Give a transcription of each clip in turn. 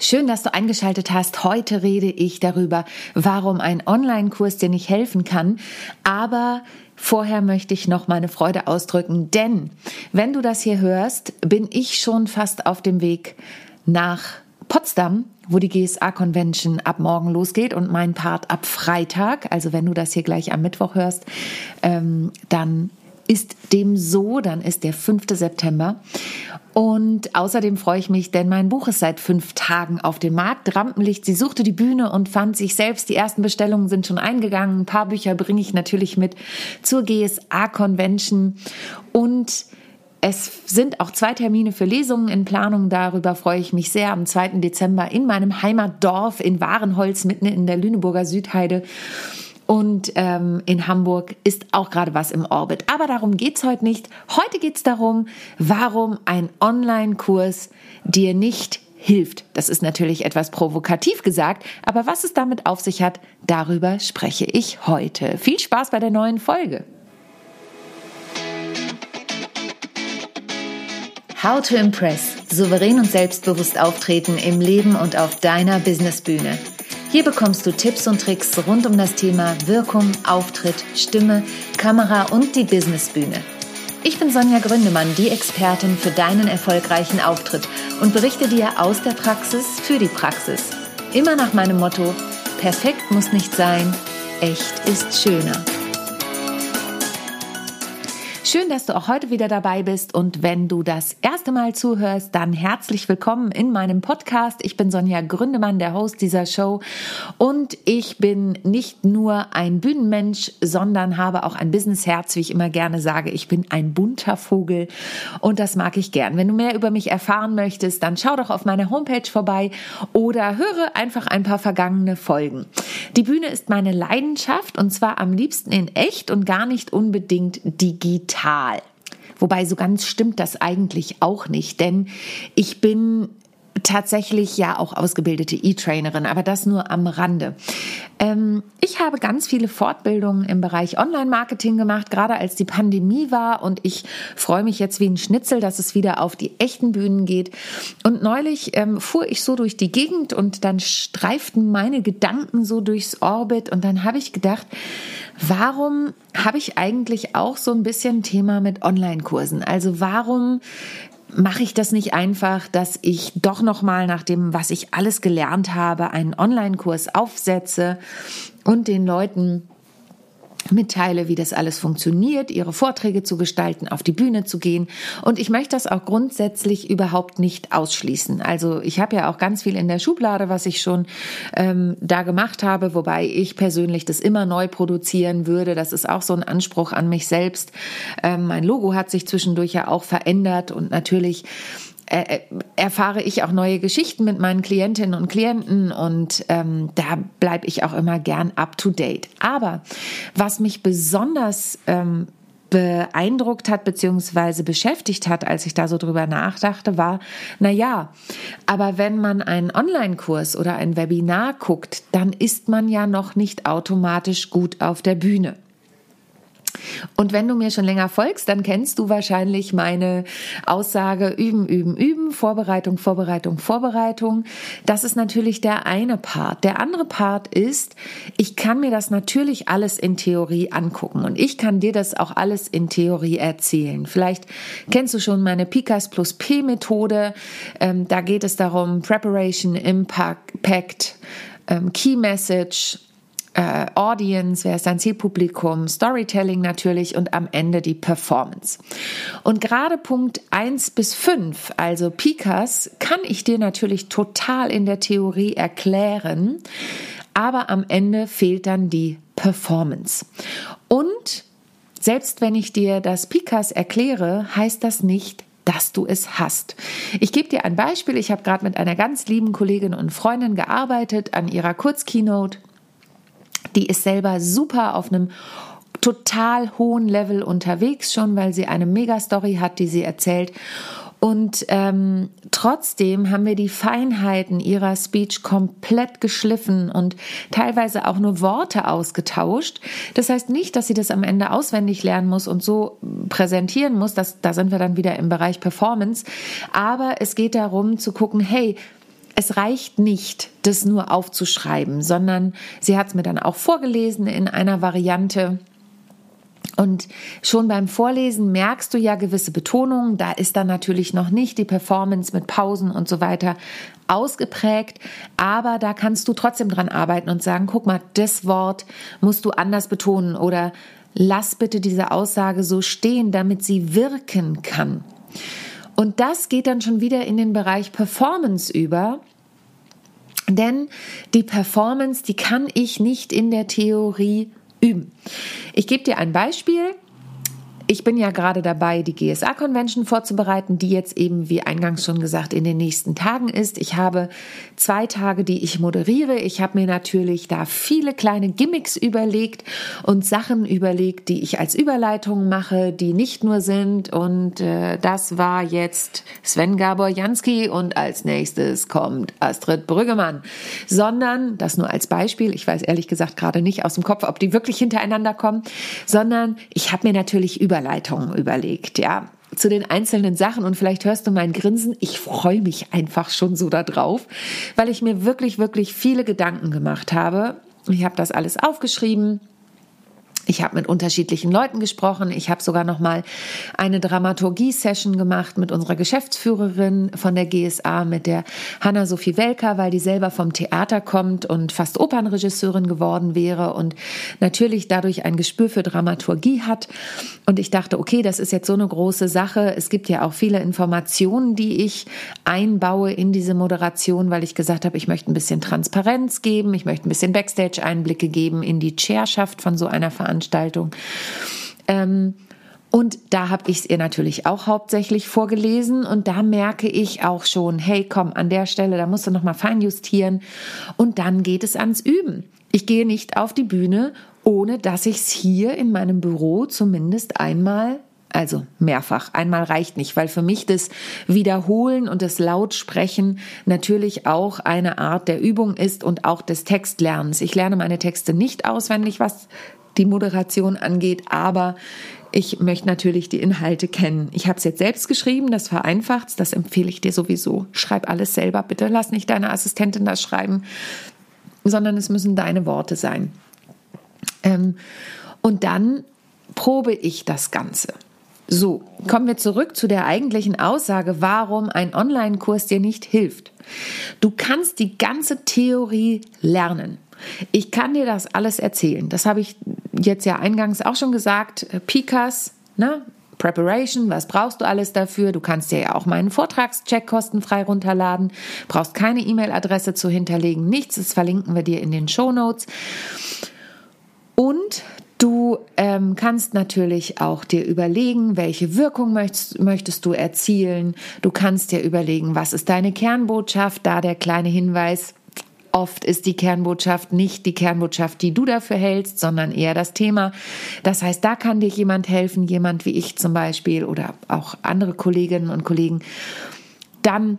Schön, dass du eingeschaltet hast. Heute rede ich darüber, warum ein Online-Kurs dir nicht helfen kann. Aber vorher möchte ich noch meine Freude ausdrücken, denn wenn du das hier hörst, bin ich schon fast auf dem Weg nach Potsdam, wo die GSA-Convention ab morgen losgeht und mein Part ab Freitag. Also wenn du das hier gleich am Mittwoch hörst, ähm, dann ist dem so, dann ist der 5. September. Und außerdem freue ich mich, denn mein Buch ist seit fünf Tagen auf dem Markt. Rampenlicht, sie suchte die Bühne und fand sich selbst. Die ersten Bestellungen sind schon eingegangen. Ein paar Bücher bringe ich natürlich mit zur GSA-Convention. Und es sind auch zwei Termine für Lesungen in Planung. Darüber freue ich mich sehr. Am 2. Dezember in meinem Heimatdorf in Warenholz mitten in der Lüneburger Südheide. Und ähm, in Hamburg ist auch gerade was im Orbit. Aber darum geht's heute nicht. Heute geht's darum, warum ein Online-Kurs dir nicht hilft. Das ist natürlich etwas provokativ gesagt, aber was es damit auf sich hat, darüber spreche ich heute. Viel Spaß bei der neuen Folge. How to Impress. Souverän und selbstbewusst auftreten im Leben und auf deiner Businessbühne. Hier bekommst du Tipps und Tricks rund um das Thema Wirkung, Auftritt, Stimme, Kamera und die Businessbühne. Ich bin Sonja Gründemann, die Expertin für deinen erfolgreichen Auftritt und berichte dir aus der Praxis für die Praxis. Immer nach meinem Motto, perfekt muss nicht sein, echt ist schöner. Schön, dass du auch heute wieder dabei bist und wenn du das erste Mal zuhörst, dann herzlich willkommen in meinem Podcast. Ich bin Sonja Gründemann, der Host dieser Show und ich bin nicht nur ein Bühnenmensch, sondern habe auch ein Businessherz, wie ich immer gerne sage. Ich bin ein bunter Vogel und das mag ich gern. Wenn du mehr über mich erfahren möchtest, dann schau doch auf meiner Homepage vorbei oder höre einfach ein paar vergangene Folgen. Die Bühne ist meine Leidenschaft und zwar am liebsten in echt und gar nicht unbedingt digital digital. Wobei so ganz stimmt das eigentlich auch nicht, denn ich bin tatsächlich ja auch ausgebildete E-Trainerin, aber das nur am Rande. Ähm, ich habe ganz viele Fortbildungen im Bereich Online-Marketing gemacht, gerade als die Pandemie war und ich freue mich jetzt wie ein Schnitzel, dass es wieder auf die echten Bühnen geht. Und neulich ähm, fuhr ich so durch die Gegend und dann streiften meine Gedanken so durchs Orbit und dann habe ich gedacht, warum habe ich eigentlich auch so ein bisschen Thema mit Online-Kursen? Also warum mache ich das nicht einfach, dass ich doch noch mal nach dem, was ich alles gelernt habe, einen Online-Kurs aufsetze und den Leuten mitteile, wie das alles funktioniert, ihre Vorträge zu gestalten, auf die Bühne zu gehen. Und ich möchte das auch grundsätzlich überhaupt nicht ausschließen. Also ich habe ja auch ganz viel in der Schublade, was ich schon ähm, da gemacht habe, wobei ich persönlich das immer neu produzieren würde. Das ist auch so ein Anspruch an mich selbst. Ähm, mein Logo hat sich zwischendurch ja auch verändert und natürlich äh, äh, erfahre ich auch neue Geschichten mit meinen Klientinnen und Klienten und ähm, da bleibe ich auch immer gern up to date. Aber was mich besonders ähm, beeindruckt hat beziehungsweise beschäftigt hat, als ich da so drüber nachdachte, war, na ja, aber wenn man einen Online-Kurs oder ein Webinar guckt, dann ist man ja noch nicht automatisch gut auf der Bühne. Und wenn du mir schon länger folgst, dann kennst du wahrscheinlich meine Aussage üben, üben, üben, Vorbereitung, Vorbereitung, Vorbereitung. Das ist natürlich der eine Part. Der andere Part ist, ich kann mir das natürlich alles in Theorie angucken und ich kann dir das auch alles in Theorie erzählen. Vielleicht kennst du schon meine Pikas plus P Methode. Ähm, da geht es darum, Preparation, Impact, ähm, Key Message, äh, Audience, wer ist dein Zielpublikum, Storytelling natürlich und am Ende die Performance. Und gerade Punkt 1 bis 5, also Pikas, kann ich dir natürlich total in der Theorie erklären, aber am Ende fehlt dann die Performance. Und selbst wenn ich dir das Pikas erkläre, heißt das nicht, dass du es hast. Ich gebe dir ein Beispiel. Ich habe gerade mit einer ganz lieben Kollegin und Freundin gearbeitet an ihrer Kurzkeynote die ist selber super auf einem total hohen Level unterwegs schon, weil sie eine Mega-Story hat, die sie erzählt. Und ähm, trotzdem haben wir die Feinheiten ihrer Speech komplett geschliffen und teilweise auch nur Worte ausgetauscht. Das heißt nicht, dass sie das am Ende auswendig lernen muss und so präsentieren muss. Das, da sind wir dann wieder im Bereich Performance. Aber es geht darum zu gucken, hey, es reicht nicht, das nur aufzuschreiben, sondern sie hat es mir dann auch vorgelesen in einer Variante. Und schon beim Vorlesen merkst du ja gewisse Betonungen. Da ist dann natürlich noch nicht die Performance mit Pausen und so weiter ausgeprägt. Aber da kannst du trotzdem dran arbeiten und sagen, guck mal, das Wort musst du anders betonen oder lass bitte diese Aussage so stehen, damit sie wirken kann. Und das geht dann schon wieder in den Bereich Performance über. Denn die Performance, die kann ich nicht in der Theorie üben. Ich gebe dir ein Beispiel. Ich bin ja gerade dabei, die GSA-Convention vorzubereiten, die jetzt eben, wie eingangs schon gesagt, in den nächsten Tagen ist. Ich habe zwei Tage, die ich moderiere. Ich habe mir natürlich da viele kleine Gimmicks überlegt und Sachen überlegt, die ich als Überleitung mache, die nicht nur sind. Und äh, das war jetzt Sven Gabor Jansky und als nächstes kommt Astrid Brüggemann. Sondern, das nur als Beispiel, ich weiß ehrlich gesagt gerade nicht aus dem Kopf, ob die wirklich hintereinander kommen, sondern ich habe mir natürlich über Überleitungen überlegt, ja, zu den einzelnen Sachen und vielleicht hörst du mein Grinsen. Ich freue mich einfach schon so darauf, weil ich mir wirklich, wirklich viele Gedanken gemacht habe. Ich habe das alles aufgeschrieben ich habe mit unterschiedlichen Leuten gesprochen. Ich habe sogar noch mal eine Dramaturgie-Session gemacht mit unserer Geschäftsführerin von der GSA, mit der Hanna Sophie Welker, weil die selber vom Theater kommt und fast Opernregisseurin geworden wäre und natürlich dadurch ein Gespür für Dramaturgie hat. Und ich dachte, okay, das ist jetzt so eine große Sache. Es gibt ja auch viele Informationen, die ich einbaue in diese Moderation, weil ich gesagt habe, ich möchte ein bisschen Transparenz geben, ich möchte ein bisschen Backstage-Einblicke geben in die Chairschaft von so einer Veranstaltung. Veranstaltung. Ähm, und da habe ich es ihr natürlich auch hauptsächlich vorgelesen und da merke ich auch schon, hey, komm, an der Stelle, da musst du noch mal feinjustieren und dann geht es ans Üben. Ich gehe nicht auf die Bühne, ohne dass ich es hier in meinem Büro zumindest einmal also mehrfach. Einmal reicht nicht, weil für mich das Wiederholen und das Lautsprechen natürlich auch eine Art der Übung ist und auch des Textlernens. Ich lerne meine Texte nicht auswendig, was die Moderation angeht, aber ich möchte natürlich die Inhalte kennen. Ich habe es jetzt selbst geschrieben, das vereinfacht das empfehle ich dir sowieso. Schreib alles selber, bitte lass nicht deine Assistentin das schreiben, sondern es müssen deine Worte sein. Ähm, und dann probe ich das Ganze. So, kommen wir zurück zu der eigentlichen Aussage, warum ein Online-Kurs dir nicht hilft. Du kannst die ganze Theorie lernen. Ich kann dir das alles erzählen. Das habe ich jetzt ja eingangs auch schon gesagt. Pikas, ne? Preparation, was brauchst du alles dafür? Du kannst dir ja auch meinen Vortragscheck kostenfrei runterladen, brauchst keine E-Mail-Adresse zu hinterlegen, nichts, das verlinken wir dir in den Show Notes. Und Du ähm, kannst natürlich auch dir überlegen, welche Wirkung möchtest, möchtest du erzielen. Du kannst dir überlegen, was ist deine Kernbotschaft. Da der kleine Hinweis, Oft ist die Kernbotschaft nicht die Kernbotschaft, die du dafür hältst, sondern eher das Thema. Das heißt, da kann dir jemand helfen, jemand wie ich zum Beispiel oder auch andere Kolleginnen und Kollegen. Dann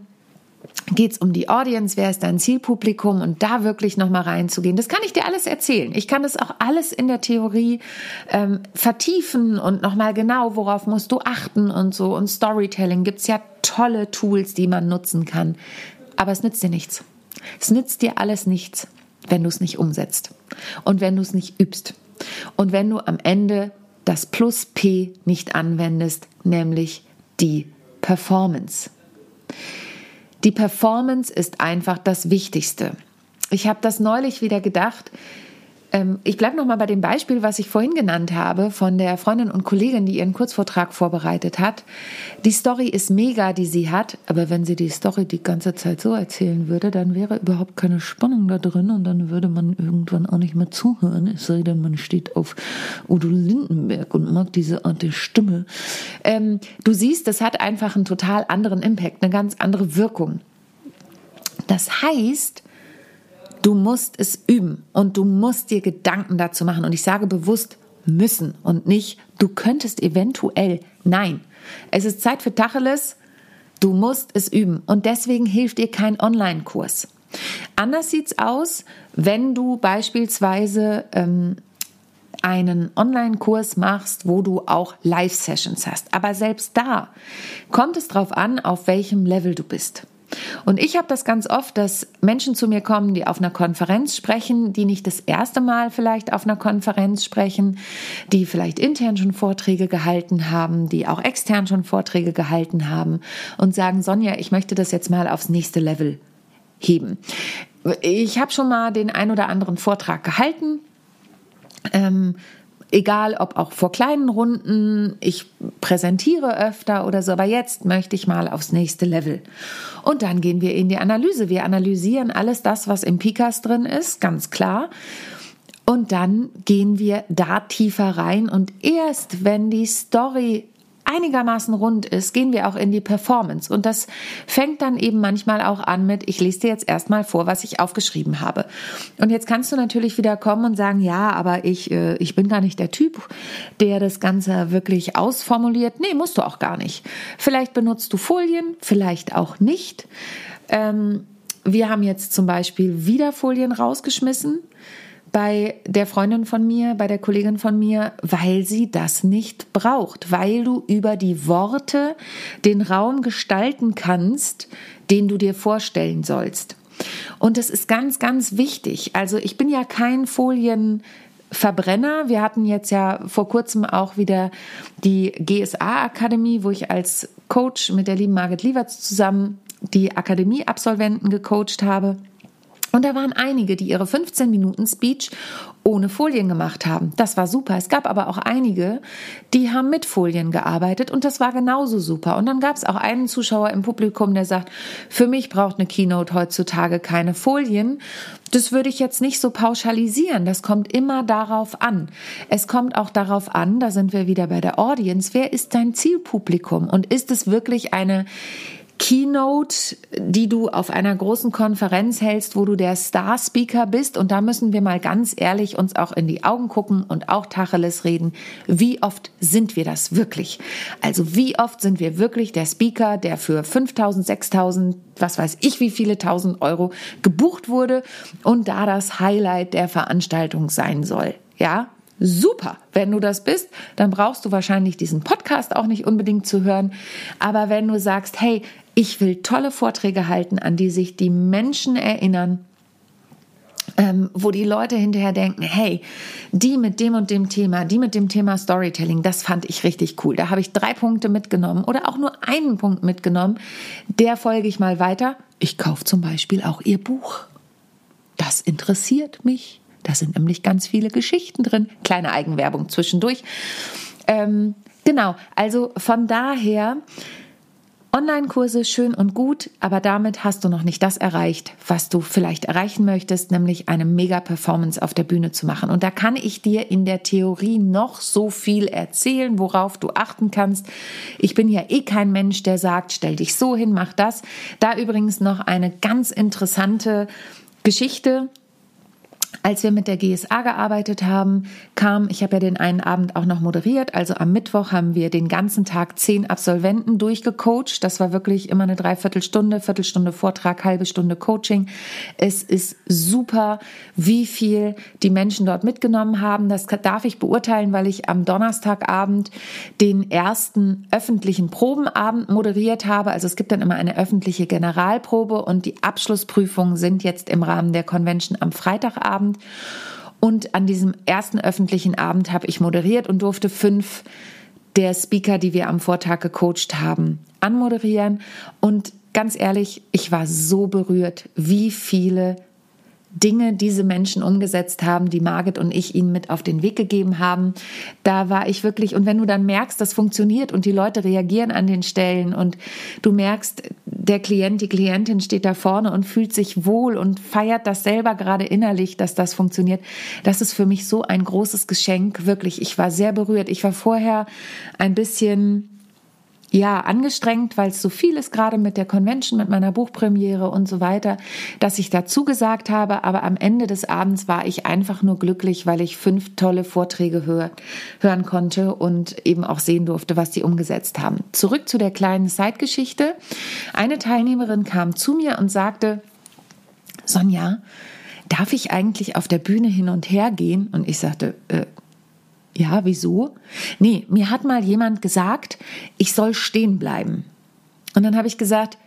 geht es um die Audience, wer ist dein Zielpublikum und da wirklich nochmal reinzugehen. Das kann ich dir alles erzählen. Ich kann das auch alles in der Theorie ähm, vertiefen und nochmal genau, worauf musst du achten und so. Und Storytelling gibt es ja tolle Tools, die man nutzen kann. Aber es nützt dir nichts. Es nützt dir alles nichts, wenn du es nicht umsetzt und wenn du es nicht übst und wenn du am Ende das Plus P nicht anwendest, nämlich die Performance. Die Performance ist einfach das Wichtigste. Ich habe das neulich wieder gedacht, ich bleibe nochmal bei dem Beispiel, was ich vorhin genannt habe, von der Freundin und Kollegin, die ihren Kurzvortrag vorbereitet hat. Die Story ist mega, die sie hat, aber wenn sie die Story die ganze Zeit so erzählen würde, dann wäre überhaupt keine Spannung da drin und dann würde man irgendwann auch nicht mehr zuhören, es sei denn, man steht auf Udo Lindenberg und mag diese Art der Stimme. Ähm, du siehst, das hat einfach einen total anderen Impact, eine ganz andere Wirkung. Das heißt, Du musst es üben und du musst dir Gedanken dazu machen. Und ich sage bewusst müssen und nicht, du könntest eventuell. Nein, es ist Zeit für Tacheles. Du musst es üben. Und deswegen hilft dir kein Online-Kurs. Anders sieht es aus, wenn du beispielsweise ähm, einen Online-Kurs machst, wo du auch Live-Sessions hast. Aber selbst da kommt es darauf an, auf welchem Level du bist. Und ich habe das ganz oft, dass Menschen zu mir kommen, die auf einer Konferenz sprechen, die nicht das erste Mal vielleicht auf einer Konferenz sprechen, die vielleicht intern schon Vorträge gehalten haben, die auch extern schon Vorträge gehalten haben und sagen, Sonja, ich möchte das jetzt mal aufs nächste Level heben. Ich habe schon mal den ein oder anderen Vortrag gehalten. Ähm, egal ob auch vor kleinen Runden, ich präsentiere öfter oder so, aber jetzt möchte ich mal aufs nächste Level. Und dann gehen wir in die Analyse. Wir analysieren alles das, was im Pikas drin ist, ganz klar. Und dann gehen wir da tiefer rein und erst wenn die Story einigermaßen rund ist, gehen wir auch in die Performance. Und das fängt dann eben manchmal auch an mit, ich lese dir jetzt erstmal vor, was ich aufgeschrieben habe. Und jetzt kannst du natürlich wieder kommen und sagen, ja, aber ich, äh, ich bin gar nicht der Typ, der das Ganze wirklich ausformuliert. Nee, musst du auch gar nicht. Vielleicht benutzt du Folien, vielleicht auch nicht. Ähm, wir haben jetzt zum Beispiel wieder Folien rausgeschmissen bei der Freundin von mir, bei der Kollegin von mir, weil sie das nicht braucht, weil du über die Worte den Raum gestalten kannst, den du dir vorstellen sollst. Und das ist ganz, ganz wichtig. Also ich bin ja kein Folienverbrenner. Wir hatten jetzt ja vor kurzem auch wieder die GSA-Akademie, wo ich als Coach mit der lieben Margit Lieberts zusammen die Akademie-Absolventen gecoacht habe. Und da waren einige, die ihre 15 Minuten Speech ohne Folien gemacht haben. Das war super. Es gab aber auch einige, die haben mit Folien gearbeitet und das war genauso super. Und dann gab es auch einen Zuschauer im Publikum, der sagt, für mich braucht eine Keynote heutzutage keine Folien. Das würde ich jetzt nicht so pauschalisieren. Das kommt immer darauf an. Es kommt auch darauf an, da sind wir wieder bei der Audience, wer ist dein Zielpublikum und ist es wirklich eine Keynote, die du auf einer großen Konferenz hältst, wo du der Star-Speaker bist. Und da müssen wir mal ganz ehrlich uns auch in die Augen gucken und auch Tacheles reden. Wie oft sind wir das wirklich? Also wie oft sind wir wirklich der Speaker, der für 5000, 6000, was weiß ich, wie viele tausend Euro gebucht wurde und da das Highlight der Veranstaltung sein soll? Ja, Super, wenn du das bist, dann brauchst du wahrscheinlich diesen Podcast auch nicht unbedingt zu hören. Aber wenn du sagst, hey, ich will tolle Vorträge halten, an die sich die Menschen erinnern, ähm, wo die Leute hinterher denken, hey, die mit dem und dem Thema, die mit dem Thema Storytelling, das fand ich richtig cool. Da habe ich drei Punkte mitgenommen oder auch nur einen Punkt mitgenommen. Der folge ich mal weiter. Ich kaufe zum Beispiel auch ihr Buch. Das interessiert mich. Da sind nämlich ganz viele Geschichten drin. Kleine Eigenwerbung zwischendurch. Ähm, genau, also von daher Online-Kurse schön und gut, aber damit hast du noch nicht das erreicht, was du vielleicht erreichen möchtest, nämlich eine Mega-Performance auf der Bühne zu machen. Und da kann ich dir in der Theorie noch so viel erzählen, worauf du achten kannst. Ich bin ja eh kein Mensch, der sagt, stell dich so hin, mach das. Da übrigens noch eine ganz interessante Geschichte als wir mit der GSA gearbeitet haben, kam, ich habe ja den einen Abend auch noch moderiert, also am Mittwoch haben wir den ganzen Tag zehn Absolventen durchgecoacht. Das war wirklich immer eine Dreiviertelstunde, Viertelstunde Vortrag, halbe Stunde Coaching. Es ist super, wie viel die Menschen dort mitgenommen haben. Das darf ich beurteilen, weil ich am Donnerstagabend den ersten öffentlichen Probenabend moderiert habe. Also es gibt dann immer eine öffentliche Generalprobe und die Abschlussprüfungen sind jetzt im Rahmen der Convention am Freitagabend. Abend. Und an diesem ersten öffentlichen Abend habe ich moderiert und durfte fünf der Speaker, die wir am Vortag gecoacht haben, anmoderieren. Und ganz ehrlich, ich war so berührt, wie viele Dinge diese Menschen umgesetzt haben, die Margit und ich ihnen mit auf den Weg gegeben haben. Da war ich wirklich, und wenn du dann merkst, das funktioniert und die Leute reagieren an den Stellen und du merkst, der Klient, die Klientin steht da vorne und fühlt sich wohl und feiert das selber gerade innerlich, dass das funktioniert. Das ist für mich so ein großes Geschenk, wirklich. Ich war sehr berührt. Ich war vorher ein bisschen ja, angestrengt, weil es so viel ist, gerade mit der Convention, mit meiner Buchpremiere und so weiter, dass ich dazu gesagt habe. Aber am Ende des Abends war ich einfach nur glücklich, weil ich fünf tolle Vorträge hör, hören konnte und eben auch sehen durfte, was die umgesetzt haben. Zurück zu der kleinen Zeitgeschichte. Eine Teilnehmerin kam zu mir und sagte, Sonja, darf ich eigentlich auf der Bühne hin und her gehen? Und ich sagte, äh, ja, wieso? Nee, mir hat mal jemand gesagt, ich soll stehen bleiben. Und dann habe ich gesagt,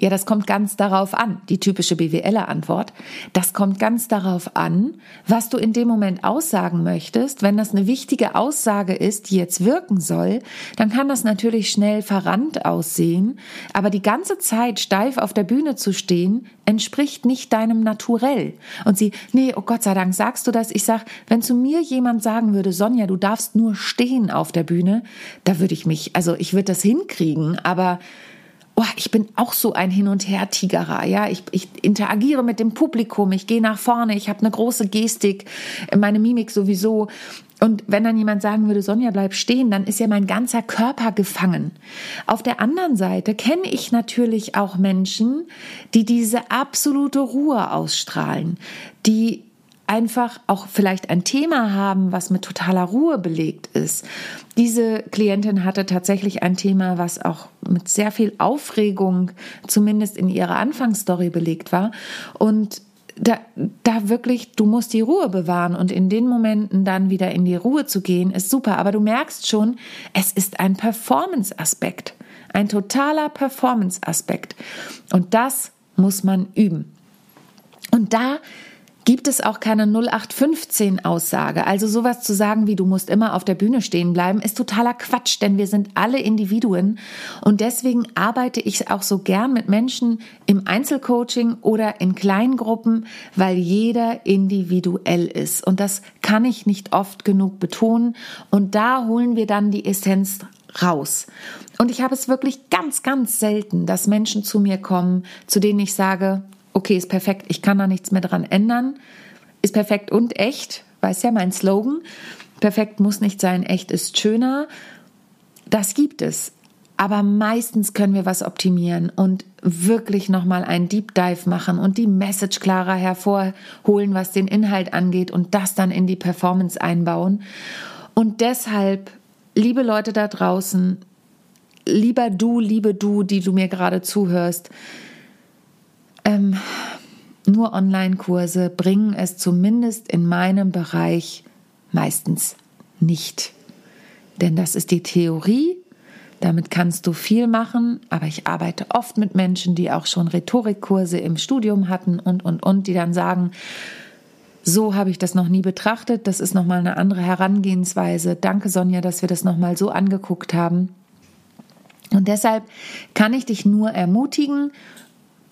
Ja, das kommt ganz darauf an, die typische BWLer-Antwort. Das kommt ganz darauf an, was du in dem Moment aussagen möchtest. Wenn das eine wichtige Aussage ist, die jetzt wirken soll, dann kann das natürlich schnell verrannt aussehen. Aber die ganze Zeit steif auf der Bühne zu stehen, entspricht nicht deinem Naturell. Und sie, nee, oh Gott sei Dank sagst du das. Ich sag, wenn zu mir jemand sagen würde, Sonja, du darfst nur stehen auf der Bühne, da würde ich mich, also ich würde das hinkriegen, aber oh, ich bin auch so ein Hin- und Her-Tigerer. Ja, ich, ich interagiere mit dem Publikum, ich gehe nach vorne, ich habe eine große Gestik, meine Mimik sowieso. Und wenn dann jemand sagen würde, Sonja, bleib stehen, dann ist ja mein ganzer Körper gefangen. Auf der anderen Seite kenne ich natürlich auch Menschen, die diese absolute Ruhe ausstrahlen, die einfach auch vielleicht ein Thema haben, was mit totaler Ruhe belegt ist. Diese Klientin hatte tatsächlich ein Thema, was auch mit sehr viel Aufregung, zumindest in ihrer Anfangsstory belegt war. Und da, da wirklich, du musst die Ruhe bewahren und in den Momenten dann wieder in die Ruhe zu gehen, ist super. Aber du merkst schon, es ist ein Performance-Aspekt, ein totaler Performance-Aspekt. Und das muss man üben. Und da gibt es auch keine 0815 Aussage. Also sowas zu sagen wie du musst immer auf der Bühne stehen bleiben, ist totaler Quatsch, denn wir sind alle Individuen und deswegen arbeite ich auch so gern mit Menschen im Einzelcoaching oder in Kleingruppen, weil jeder individuell ist und das kann ich nicht oft genug betonen und da holen wir dann die Essenz raus. Und ich habe es wirklich ganz, ganz selten, dass Menschen zu mir kommen, zu denen ich sage, okay, ist perfekt, ich kann da nichts mehr dran ändern, ist perfekt und echt, weiß ja mein Slogan, perfekt muss nicht sein, echt ist schöner. Das gibt es. Aber meistens können wir was optimieren und wirklich nochmal einen Deep Dive machen und die Message klarer hervorholen, was den Inhalt angeht und das dann in die Performance einbauen. Und deshalb, liebe Leute da draußen, lieber du, liebe du, die du mir gerade zuhörst, ähm, nur Online-Kurse bringen es zumindest in meinem Bereich meistens nicht. Denn das ist die Theorie, damit kannst du viel machen, aber ich arbeite oft mit Menschen, die auch schon Rhetorikkurse im Studium hatten und, und, und, die dann sagen, so habe ich das noch nie betrachtet, das ist nochmal eine andere Herangehensweise. Danke, Sonja, dass wir das nochmal so angeguckt haben. Und deshalb kann ich dich nur ermutigen,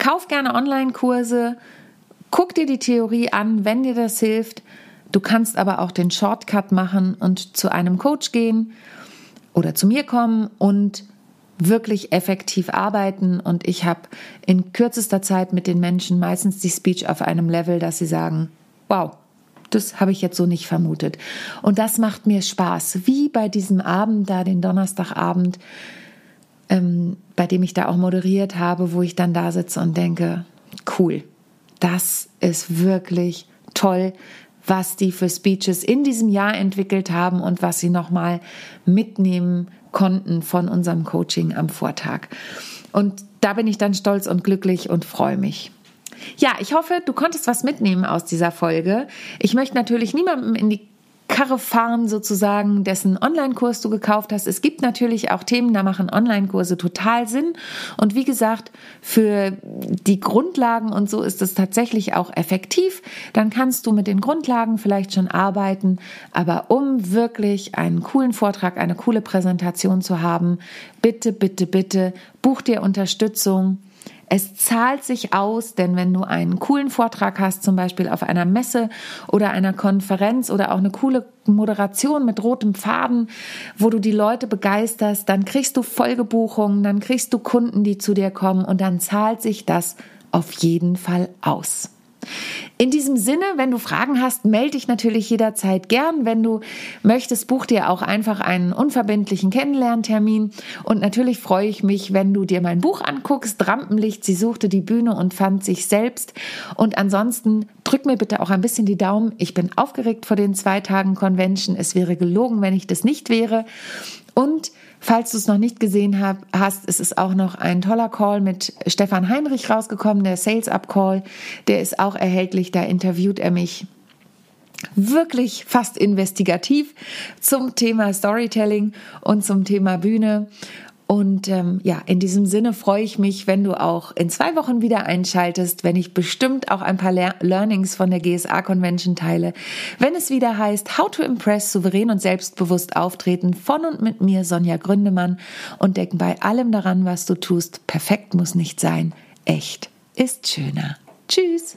Kauf gerne Online-Kurse, guck dir die Theorie an, wenn dir das hilft. Du kannst aber auch den Shortcut machen und zu einem Coach gehen oder zu mir kommen und wirklich effektiv arbeiten. Und ich habe in kürzester Zeit mit den Menschen meistens die Speech auf einem Level, dass sie sagen, wow, das habe ich jetzt so nicht vermutet. Und das macht mir Spaß, wie bei diesem Abend da, den Donnerstagabend ähm, bei dem ich da auch moderiert habe, wo ich dann da sitze und denke, cool, das ist wirklich toll, was die für Speeches in diesem Jahr entwickelt haben und was sie nochmal mitnehmen konnten von unserem Coaching am Vortag. Und da bin ich dann stolz und glücklich und freue mich. Ja, ich hoffe, du konntest was mitnehmen aus dieser Folge. Ich möchte natürlich niemandem in die Karre fahren sozusagen, dessen Online-Kurs du gekauft hast. Es gibt natürlich auch Themen, da machen Online-Kurse total Sinn. Und wie gesagt, für die Grundlagen und so ist es tatsächlich auch effektiv. Dann kannst du mit den Grundlagen vielleicht schon arbeiten. Aber um wirklich einen coolen Vortrag, eine coole Präsentation zu haben, bitte, bitte, bitte, buch dir Unterstützung es zahlt sich aus, denn wenn du einen coolen Vortrag hast, zum Beispiel auf einer Messe oder einer Konferenz oder auch eine coole Moderation mit rotem Faden, wo du die Leute begeisterst, dann kriegst du Folgebuchungen, dann kriegst du Kunden, die zu dir kommen und dann zahlt sich das auf jeden Fall aus. In diesem Sinne, wenn du Fragen hast, melde dich natürlich jederzeit gern. Wenn du möchtest, buch dir auch einfach einen unverbindlichen Kennenlerntermin. Und natürlich freue ich mich, wenn du dir mein Buch anguckst. Rampenlicht, sie suchte die Bühne und fand sich selbst. Und ansonsten drück mir bitte auch ein bisschen die Daumen. Ich bin aufgeregt vor den zwei Tagen Convention. Es wäre gelogen, wenn ich das nicht wäre. Und Falls du es noch nicht gesehen hab, hast, ist es auch noch ein toller Call mit Stefan Heinrich rausgekommen, der Sales Up Call. Der ist auch erhältlich. Da interviewt er mich wirklich fast investigativ zum Thema Storytelling und zum Thema Bühne. Und ähm, ja, in diesem Sinne freue ich mich, wenn du auch in zwei Wochen wieder einschaltest, wenn ich bestimmt auch ein paar Lear Learnings von der GSA Convention teile, wenn es wieder heißt How to Impress souverän und selbstbewusst auftreten von und mit mir Sonja Gründemann und denk bei allem daran, was du tust, perfekt muss nicht sein, echt ist schöner. Tschüss.